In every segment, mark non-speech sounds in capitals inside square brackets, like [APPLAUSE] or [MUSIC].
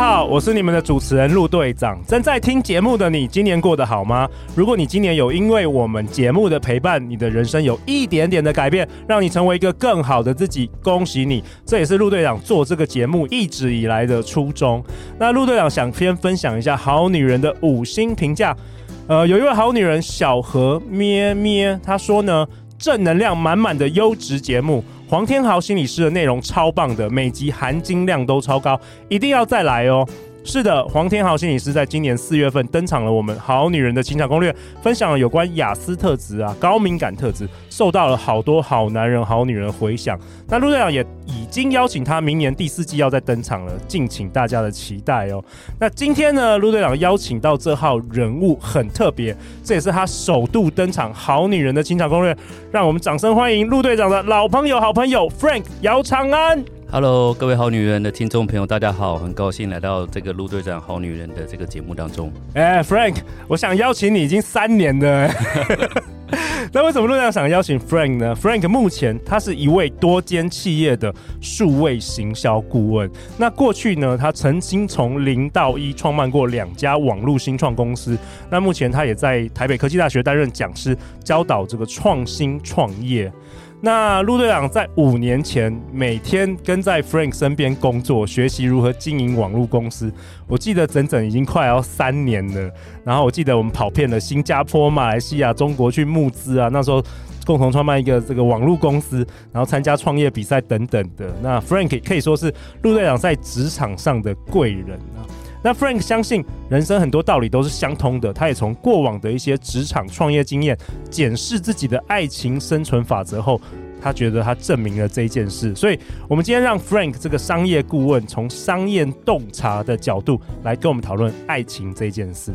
好，我是你们的主持人陆队长。正在听节目的你，今年过得好吗？如果你今年有因为我们节目的陪伴，你的人生有一点点的改变，让你成为一个更好的自己，恭喜你！这也是陆队长做这个节目一直以来的初衷。那陆队长想先分享一下好女人的五星评价。呃，有一位好女人小何咩咩，她说呢，正能量满满的优质节目。黄天豪心理师的内容超棒的，每集含金量都超高，一定要再来哦。是的，黄天豪心理师在今年四月份登场了。我们好女人的情场攻略，分享了有关雅斯特质啊、高敏感特质，受到了好多好男人、好女人回响。那陆队长也已经邀请他明年第四季要再登场了，敬请大家的期待哦。那今天呢，陆队长邀请到这号人物很特别，这也是他首度登场《好女人的情场攻略》，让我们掌声欢迎陆队长的老朋友、好朋友 Frank 姚长安。Hello，各位好女人的听众朋友，大家好，很高兴来到这个陆队长好女人的这个节目当中。哎、欸、，Frank，我想邀请你已经三年了。[LAUGHS] 那为什么陆队长想邀请 Frank 呢？Frank 目前他是一位多间企业的数位行销顾问。那过去呢，他曾经从零到一创办过两家网络新创公司。那目前他也在台北科技大学担任讲师，教导这个创新创业。那陆队长在五年前每天跟在 Frank 身边工作，学习如何经营网络公司。我记得整整已经快要三年了。然后我记得我们跑遍了新加坡、马来西亚、中国去募资啊，那时候共同创办一个这个网络公司，然后参加创业比赛等等的。那 Frank 可以说是陆队长在职场上的贵人啊。那 Frank 相信人生很多道理都是相通的，他也从过往的一些职场创业经验检视自己的爱情生存法则后，他觉得他证明了这一件事。所以，我们今天让 Frank 这个商业顾问从商业洞察的角度来跟我们讨论爱情这件事。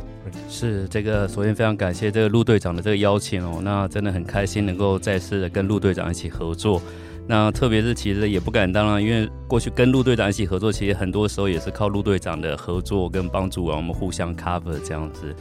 是这个，首先非常感谢这个陆队长的这个邀请哦，那真的很开心能够再次的跟陆队长一起合作。那特别是其实也不敢当啊，因为过去跟陆队长一起合作，其实很多时候也是靠陆队长的合作跟帮助啊，我们互相 cover 这样子。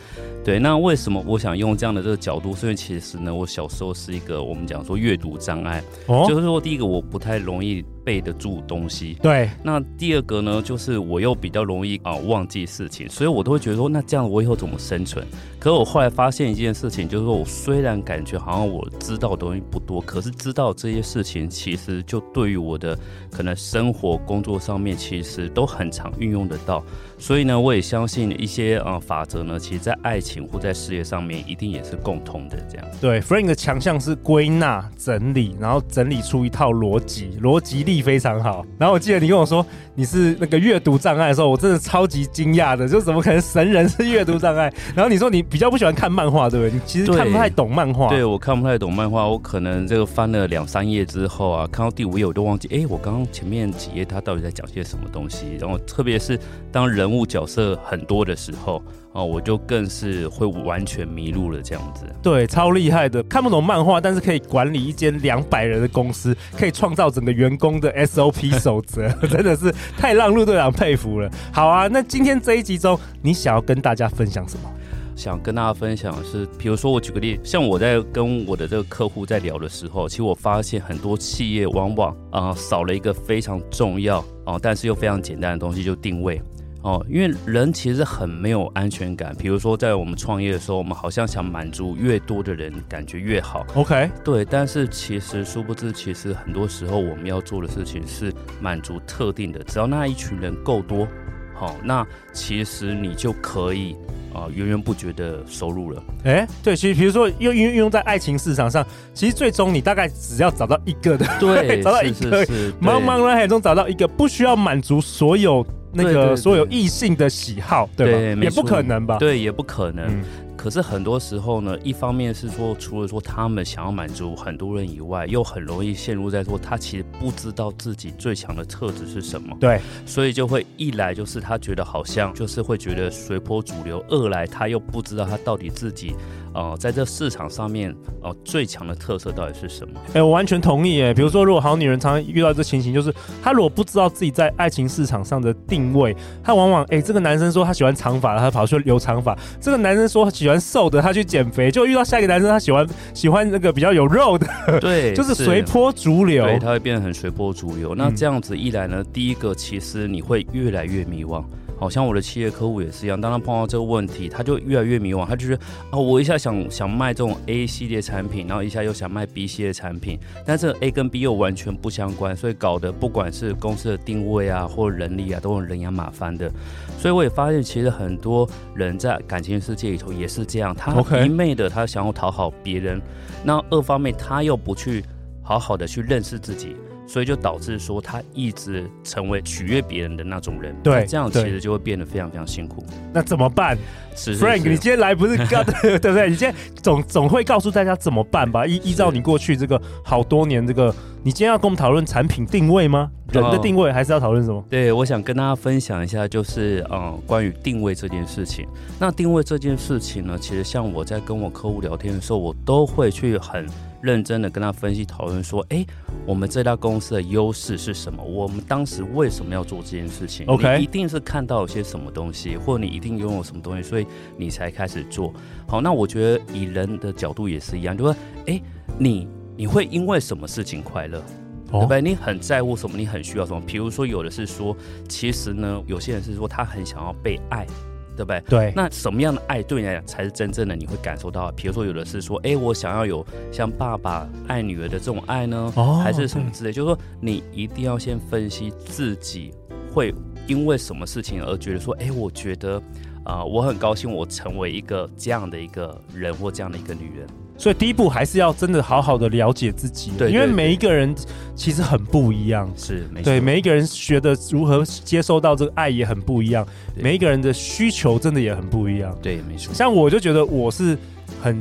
对，那为什么我想用这样的这个角度？所以其实呢，我小时候是一个我们讲说阅读障碍，哦，就是说第一个我不太容易。背得住东西，对。那第二个呢，就是我又比较容易啊忘记事情，所以我都会觉得说，那这样我以后怎么生存？可是我后来发现一件事情，就是说我虽然感觉好像我知道的东西不多，可是知道这些事情，其其实就对于我的可能生活、工作上面，其实都很常运用得到。所以呢，我也相信一些呃法则呢，其实在爱情或在事业上面，一定也是共通的。这样。对，Frank 的强项是归纳、整理，然后整理出一套逻辑，逻辑力。非常好，然后我记得你跟我说你是那个阅读障碍的时候，我真的超级惊讶的，就怎么可能神人是阅读障碍？然后你说你比较不喜欢看漫画，对不对？你其实看不太懂漫画。对，我看不太懂漫画，我可能这个翻了两三页之后啊，看到第五页我都忘记，哎，我刚刚前面几页他到底在讲些什么东西？然后特别是当人物角色很多的时候。哦，我就更是会完全迷路了，这样子。对，超厉害的，看不懂漫画，但是可以管理一间两百人的公司，可以创造整个员工的 SOP 守则，[LAUGHS] 真的是太让陆队长佩服了。好啊，那今天这一集中，你想要跟大家分享什么？想跟大家分享的是，比如说我举个例，像我在跟我的这个客户在聊的时候，其实我发现很多企业往往啊、呃、少了一个非常重要啊、呃，但是又非常简单的东西，就定位。哦，因为人其实很没有安全感。比如说，在我们创业的时候，我们好像想满足越多的人，感觉越好。OK，对。但是其实殊不知，其实很多时候我们要做的事情是满足特定的。只要那一群人够多，好、哦，那其实你就可以啊、呃、源源不绝的收入了。哎，对，其实比如说用运用在爱情市场上，其实最终你大概只要找到一个的，对，[LAUGHS] 找到一个，茫茫人海中找到一个，不需要满足所有。那个所有异性的喜好，对，吧？也不可能吧？对，也不可能。嗯。可是很多时候呢，一方面是说，除了说他们想要满足很多人以外，又很容易陷入在说他其实不知道自己最强的特质是什么。对，所以就会一来就是他觉得好像就是会觉得随波逐流，二来他又不知道他到底自己呃，在这市场上面，呃，最强的特色到底是什么？哎、欸，我完全同意。哎，比如说，如果好女人常常遇到这情形，就是她如果不知道自己在爱情市场上的定位，她往往哎、欸，这个男生说他喜欢长发，他跑去留长发；这个男生说他喜欢瘦的，他去减肥，就遇到下一个男生，他喜欢喜欢那个比较有肉的，对，[LAUGHS] 就是随波逐流，对，他会变得很随波逐流。那这样子一来呢，嗯、第一个其实你会越来越迷惘。好像我的企业客户也是一样，当他碰到这个问题，他就越来越迷惘。他就觉得啊，我一下想想卖这种 A 系列产品，然后一下又想卖 B 系列产品，但这个 A 跟 B 又完全不相关，所以搞得不管是公司的定位啊，或人力啊，都很人仰马翻的。所以我也发现，其实很多人在感情世界里头也是这样，他一昧的他想要讨好别人，那二方面他又不去好好的去认识自己。所以就导致说他一直成为取悦别人的那种人，对，这样其实就会变得非常非常辛苦。那怎么办？是，是，是 Frank，你今天来不是告 [LAUGHS] [LAUGHS] 对不对？你今天总总会告诉大家怎么办吧？依依照你过去这个好多年这个，你今天要跟我们讨论产品定位吗？人的定位还是要讨论什么？对，我想跟大家分享一下，就是嗯，关于定位这件事情。那定位这件事情呢，其实像我在跟我客户聊天的时候，我都会去很。认真的跟他分析讨论说，哎，我们这家公司的优势是什么？我们当时为什么要做这件事情？OK，你一定是看到有些什么东西，或者你一定拥有什么东西，所以你才开始做。好，那我觉得以人的角度也是一样，就说，哎，你你会因为什么事情快乐？对不对？你很在乎什么？你很需要什么？比如说，有的是说，其实呢，有些人是说他很想要被爱。对不对？对，那什么样的爱对你来讲才是真正的？你会感受到，比如说有的是说，哎，我想要有像爸爸爱女儿的这种爱呢，哦、还是什么之类？就是说，你一定要先分析自己会因为什么事情而觉得说，哎，我觉得啊、呃，我很高兴我成为一个这样的一个人或这样的一个女人。所以第一步还是要真的好好的了解自己，对，因为每一个人其实很不一样，是，对，每一个人学的如何接收到这个爱也很不一样，每一个人的需求真的也很不一样，对，没错。像我就觉得我是很，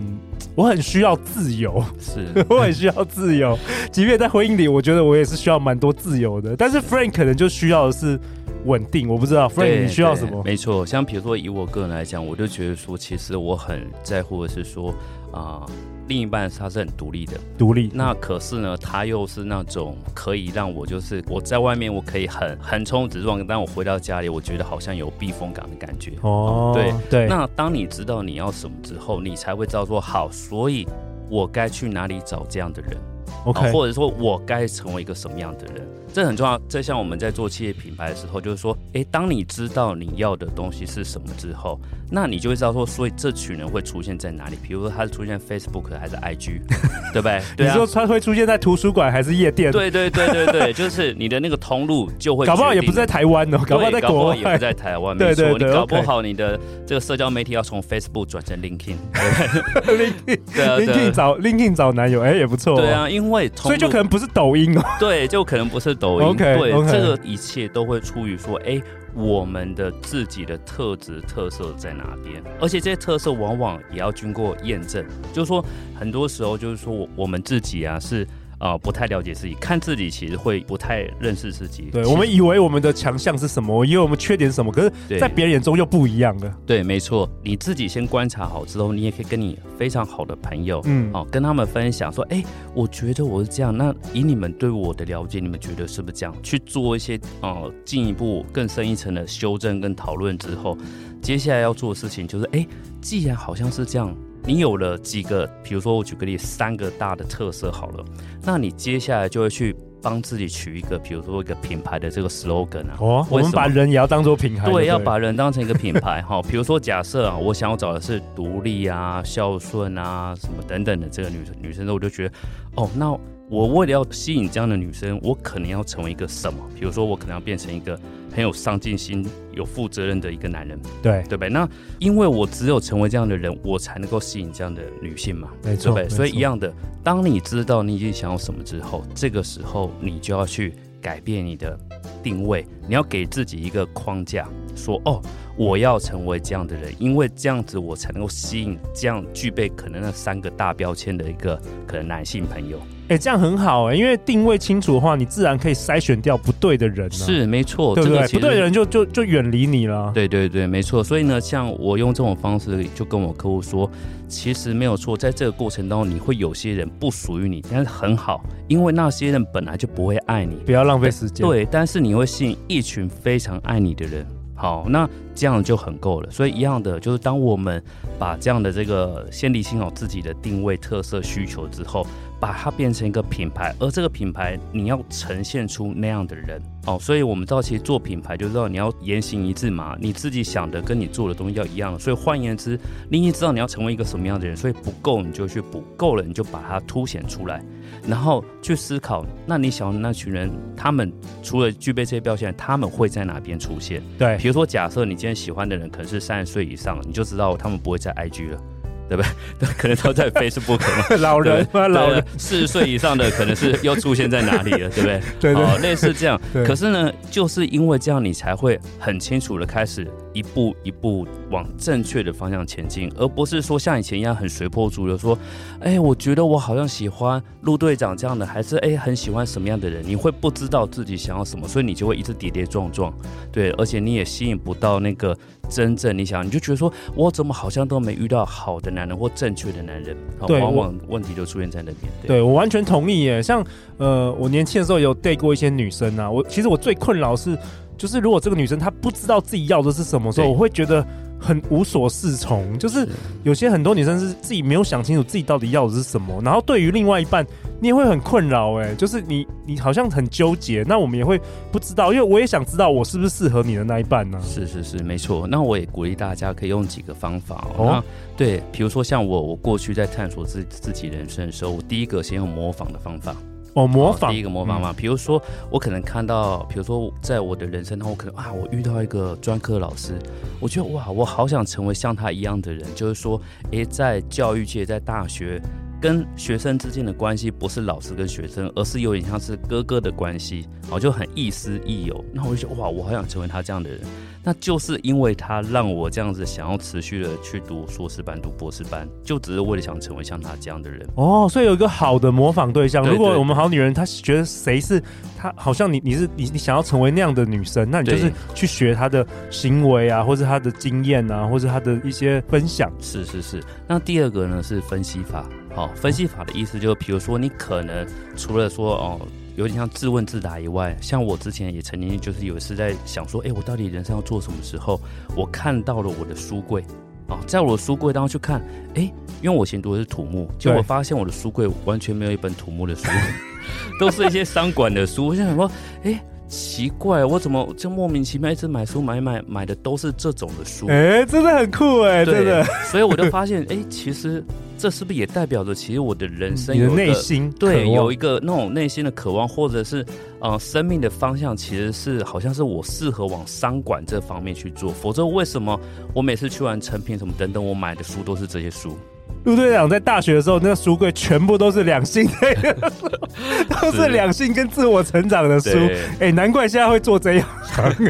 我很需要自由，是。[LAUGHS] 我很需要自由，即便在婚姻里，我觉得我也是需要蛮多自由的，但是 Frank 可能就需要的是稳定，我不知道 Frank 你需要什么？没错，像比如说以我个人来讲，我就觉得说，其实我很在乎的是说。啊、呃，另一半他是很独立的，独立。那可是呢，他又是那种可以让我就是我在外面我可以很横冲直撞，但我回到家里，我觉得好像有避风港的感觉。哦，嗯、对对。那当你知道你要什么之后，你才会知道说好，所以我该去哪里找这样的人？OK，或者说我该成为一个什么样的人？这很重要。这像我们在做企业品牌的时候，就是说，哎，当你知道你要的东西是什么之后，那你就会知道说，所以这群人会出现在哪里？比如说，他是出现 Facebook 还是 IG，对不对？[LAUGHS] 对啊，你说他会出现在图书馆还是夜店？对对对对对，就是你的那个通路就会。搞不好也不在台湾哦，搞不好在国外也不在台湾。对对对，你搞不好你的这个社交媒体要从 Facebook 转成 LinkedIn。LinkedIn 对啊，LinkedIn 找 LinkedIn 找男友，哎，也不错。对啊，因为所以就可能不是抖音哦。对，就可能不是抖音。对。这个一切都会出于说，哎，我们的自己的特质特色在哪边？而且这些特色往往也要经过验证，就是说，很多时候就是说我，我们自己啊是。啊、呃，不太了解自己，看自己其实会不太认识自己。对，我们以为我们的强项是什么，以为我们缺点是什么，可是，在别人眼中又不一样了。对，没错，你自己先观察好之后，你也可以跟你非常好的朋友，嗯，好、哦，跟他们分享说，哎，我觉得我是这样。那以你们对我的了解，你们觉得是不是这样？去做一些呃进一步更深一层的修正跟讨论之后，接下来要做的事情就是，哎，既然好像是这样。你有了几个，比如说我举个例，三个大的特色好了，那你接下来就会去帮自己取一个，比如说一个品牌的这个 slogan 啊。哦，我们把人也要当做品牌。对，要把人当成一个品牌哈。比如说假设啊，我想要找的是独立啊、孝顺啊什么等等的这个女女生，我就觉得，哦，那。我为了要吸引这样的女生，我可能要成为一个什么？比如说，我可能要变成一个很有上进心、有负责任的一个男人，对对不对？那因为我只有成为这样的人，我才能够吸引这样的女性嘛，没错，对不对？所以一样的，当你知道你已经想要什么之后，这个时候你就要去改变你的定位，你要给自己一个框架。说哦，我要成为这样的人，因为这样子我才能够吸引这样具备可能那三个大标签的一个可能男性朋友。哎、欸，这样很好哎、欸，因为定位清楚的话，你自然可以筛选掉不对的人、啊。是，没错，对不对？这个、不对的人就就就远离你了。对对对，没错。所以呢，像我用这种方式就跟我客户说，其实没有错，在这个过程当中，你会有些人不属于你，但是很好，因为那些人本来就不会爱你。不要浪费时间。对，但是你会吸引一群非常爱你的人。好，那这样就很够了。所以一样的，就是当我们把这样的这个先理清好自己的定位、特色、需求之后，把它变成一个品牌，而这个品牌你要呈现出那样的人。哦，所以我们知道，其实做品牌就知道你要言行一致嘛，你自己想的跟你做的东西要一样。所以换言之，你已经知道你要成为一个什么样的人，所以不够你就去补，够了你就把它凸显出来，然后去思考，那你想的那群人，他们除了具备这些标签，他们会在哪边出现？对，比如说假设你今天喜欢的人可能是三十岁以上，你就知道他们不会在 IG 了。对不对？[LAUGHS] 可能都在 Facebook 嘛。[LAUGHS] 老人吗？老人四十岁以上的，可能是又出现在哪里了？对不对？[LAUGHS] 对，对，类似这样。可是呢，就是因为这样，你才会很清楚的开始一步一步往正确的方向前进，而不是说像以前一样很随波逐流，说，哎，我觉得我好像喜欢陆队长这样的，还是哎很喜欢什么样的人？你会不知道自己想要什么，所以你就会一直跌跌撞撞。对，而且你也吸引不到那个。真正你想，你就觉得说，我怎么好像都没遇到好的男人或正确的男人，对，往往问题就出现在那边。对，对我完全同意耶。像呃，我年轻的时候有 date 过一些女生啊，我其实我最困扰是，就是如果这个女生她不知道自己要的是什么时候，我会觉得。很无所适从，就是有些很多女生是自己没有想清楚自己到底要的是什么，然后对于另外一半，你也会很困扰，哎，就是你你好像很纠结，那我们也会不知道，因为我也想知道我是不是适合你的那一半呢？是是是，没错。那我也鼓励大家可以用几个方法哦。那对，比如说像我，我过去在探索自自己人生的时候，我第一个先用模仿的方法。哦，模仿。第一个模仿嘛，比如说我可能看到，比如说在我的人生当中，我可能啊，我遇到一个专科老师，我觉得哇，我好想成为像他一样的人，就是说，诶，在教育界，在大学跟学生之间的关系不是老师跟学生，而是有点像是哥哥的关系，哦，就很亦师亦友。那我就觉得哇，我好想成为他这样的人。那就是因为他让我这样子想要持续的去读硕士班、读博士班，就只是为了想成为像他这样的人。哦，所以有一个好的模仿对象。对对对，如果我们好女人，她觉得谁是她，好像你你是你你想要成为那样的女生，那你就是去学她的行为啊，或是她的经验啊，或是她的一些分享。是是是。那第二个呢是分析法。好，分析法的意思就是，比如说你可能除了说哦。有点像自问自答以外，像我之前也曾经就是有一次在想说，哎，我到底人生要做什么时候？我看到了我的书柜，啊，在我的书柜当中去看，哎，因为我以前读的是土木，结果我发现我的书柜完全没有一本土木的书，[LAUGHS] 都是一些商管的书。我就想说，哎，奇怪，我怎么就莫名其妙一直买书买买买的都是这种的书？哎，真的很酷哎，真的。所以我就发现，哎，其实。这是不是也代表着，其实我的人生有内心对有一个那种内心的渴望，或者是呃生命的方向，其实是好像是我适合往商管这方面去做。否则为什么我每次去完成品什么等等，我买的书都是这些书？陆队长在大学的时候，那个书柜全部都是两性类的书，[LAUGHS] 都是两性跟自我成长的书。哎、欸，难怪现在会做这样。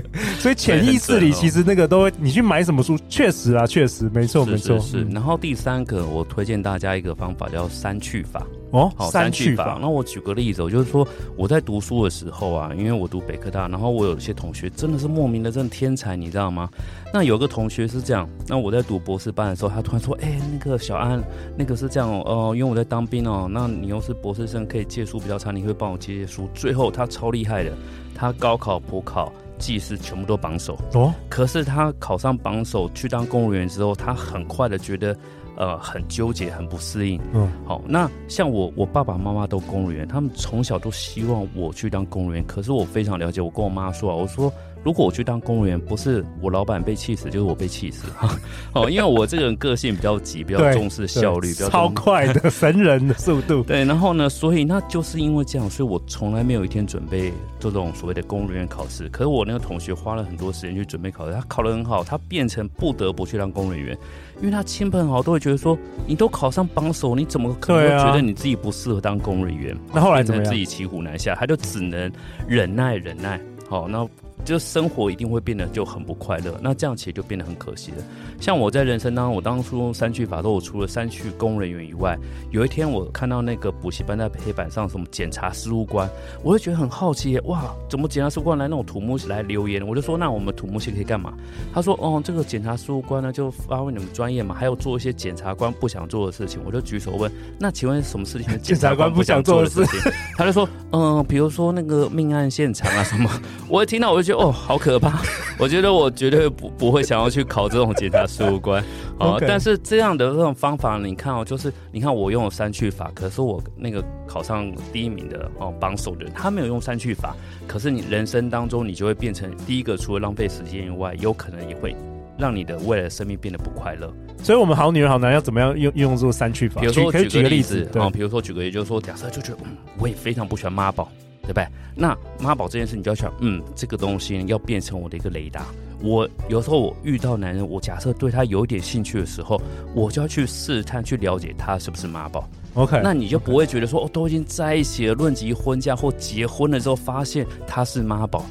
[LAUGHS] 所以潜意识里其实那个都会，你去买什么书，确实啊，确实没错没错。是。然后第三个，我推荐大家一个方法，叫删去法。哦，好，三去法。那我举个例子，我就是说我在读书的时候啊，因为我读北科大，然后我有一些同学真的是莫名的真的天才，你知道吗？那有个同学是这样，那我在读博士班的时候，他突然说：“哎、欸，那个小安，那个是这样哦，呃，因为我在当兵哦，那你又是博士生，可以借书比较差，你会帮我借借书。”最后他超厉害的，他高考、补考、技师全部都榜首哦。可是他考上榜首去当公务员之后，他很快的觉得呃很纠结，很不适应。嗯，好，那像我，我爸爸妈妈都公务员，他们从小都希望我去当公务员。可是我非常了解，我跟我妈说啊，我说。如果我去当公务员，不是我老板被气死，就是我被气死。[LAUGHS] 哦，因为我这个人个性比较急，比较重视效率，比较超快的 [LAUGHS] 神人的速度。对，然后呢，所以那就是因为这样，所以我从来没有一天准备做这种所谓的公务员考试。可是我那个同学花了很多时间去准备考试，他考得很好，他变成不得不去当公务员，因为他亲朋好友都会觉得说，你都考上榜首，你怎么可能觉得你自己不适合当公务员？那后来怎么？自己骑虎难下，他就只能忍耐忍耐。好，那。就生活一定会变得就很不快乐，那这样其实就变得很可惜了。像我在人生当中，我当初用删去法，都我除了三去公务人员以外，有一天我看到那个补习班在黑板上什么检查事务官，我就觉得很好奇，哇，怎么检查事务官来那种土木系来留言？我就说，那我们土木系可以干嘛？他说，哦，这个检查事务官呢，就发挥你们专业嘛，还有做一些检察官不想做的事情。我就举手问，那请问什么事情？检察官不想做的事情？[LAUGHS] 他就说，嗯，比如说那个命案现场啊什么。我一听到我就觉得。哦，好可怕！[LAUGHS] 我觉得我绝对不不会想要去考这种检察事务官啊。[LAUGHS] Okay. 但是这样的这种方法，你看哦，就是你看我用了删去法，可是我那个考上第一名的哦榜首的人，他没有用删去法，可是你人生当中你就会变成第一个，除了浪费时间以外，有可能也会让你的未来的生命变得不快乐。所以，我们好女人好男人要怎么样用用这个删去法？比如说，举个例子啊，比如说举个例子，就是说，假设就觉得，嗯，我也非常不喜欢妈宝。对不对？那妈宝这件事，你就要想，嗯，这个东西要变成我的一个雷达。我有时候我遇到男人，我假设对他有一点兴趣的时候，我就要去试探，去了解他是不是妈宝。OK，那你就不会觉得说，哦，都已经在一起了，论及婚嫁或结婚了之后，发现他是妈宝，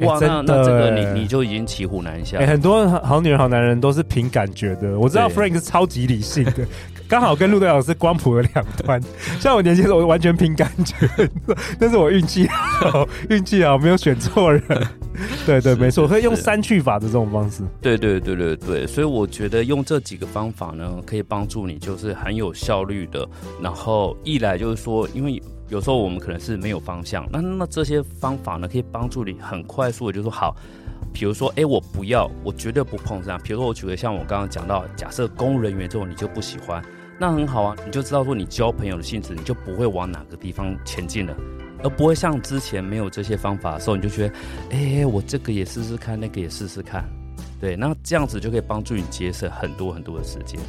哇，那那这个你你就已经骑虎难下。很多好女人好男人都是凭感觉的，我知道 Frank 是超级理性的。[LAUGHS] 刚好跟陆队长是光谱的两端，像我年轻的时候，我完全凭感觉，但是我运气好，运气好，没有选错人。对对，没错，可以用删去法的这种方式。对对对对对，所以我觉得用这几个方法呢，可以帮助你，就是很有效率的。然后一来就是说，因为有时候我们可能是没有方向，那那这些方法呢，可以帮助你很快速的，就是说好，比如说，哎，我不要，我绝对不碰这样。比如说，我举个像我刚刚讲到，假设公务人员这种你就不喜欢。那很好啊，你就知道说你交朋友的性质，你就不会往哪个地方前进了，而不会像之前没有这些方法的时候，你就觉得，哎、我这个也试试看，那个也试试看，对，那这样子就可以帮助你节省很多很多的时间。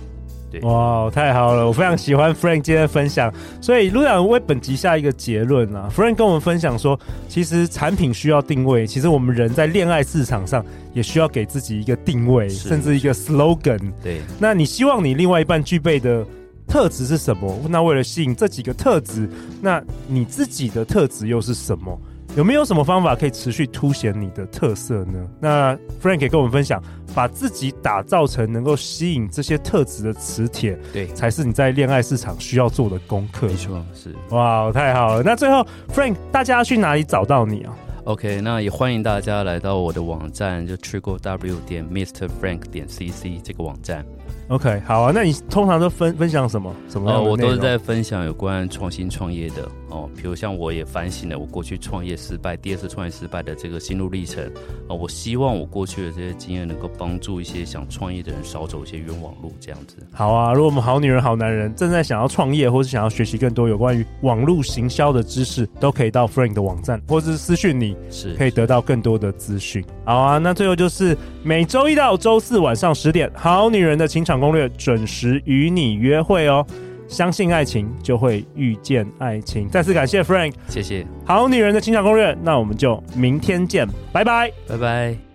对，哇，太好了，我非常喜欢 Frank 今天的分享。所以陆长为本集下一个结论啊，Frank 跟我们分享说，其实产品需要定位，其实我们人在恋爱市场上也需要给自己一个定位，甚至一个 slogan。对，那你希望你另外一半具备的特质是什么？那为了吸引这几个特质，那你自己的特质又是什么？有没有什么方法可以持续凸显你的特色呢？那 Frank 可以跟我们分享，把自己打造成能够吸引这些特质的磁铁，对，才是你在恋爱市场需要做的功课。没错，是哇，太好了。那最后，Frank，大家要去哪里找到你啊？OK，那也欢迎大家来到我的网站，就 Triple W 点 Mr Frank 点 CC 这个网站。OK，好啊。那你通常都分分享什么？什么？呃，我都是在分享有关创新创业的哦。比如像我也反省了我过去创业失败、第二次创业失败的这个心路历程啊，哦。我希望我过去的这些经验能够帮助一些想创业的人少走一些冤枉路，这样子。好啊。如果我们好女人、好男人正在想要创业，或是想要学习更多有关于网络行销的知识，都可以到 Frank 的网站，或是私讯你，是可以得到更多的资讯。好啊。那最后就是每周一到周四晚上十点，好女人的情场攻略准时与你约会哦！相信爱情，就会遇见爱情。再次感谢 Frank，谢谢。好女人的情场攻略，那我们就明天见，拜拜，拜拜。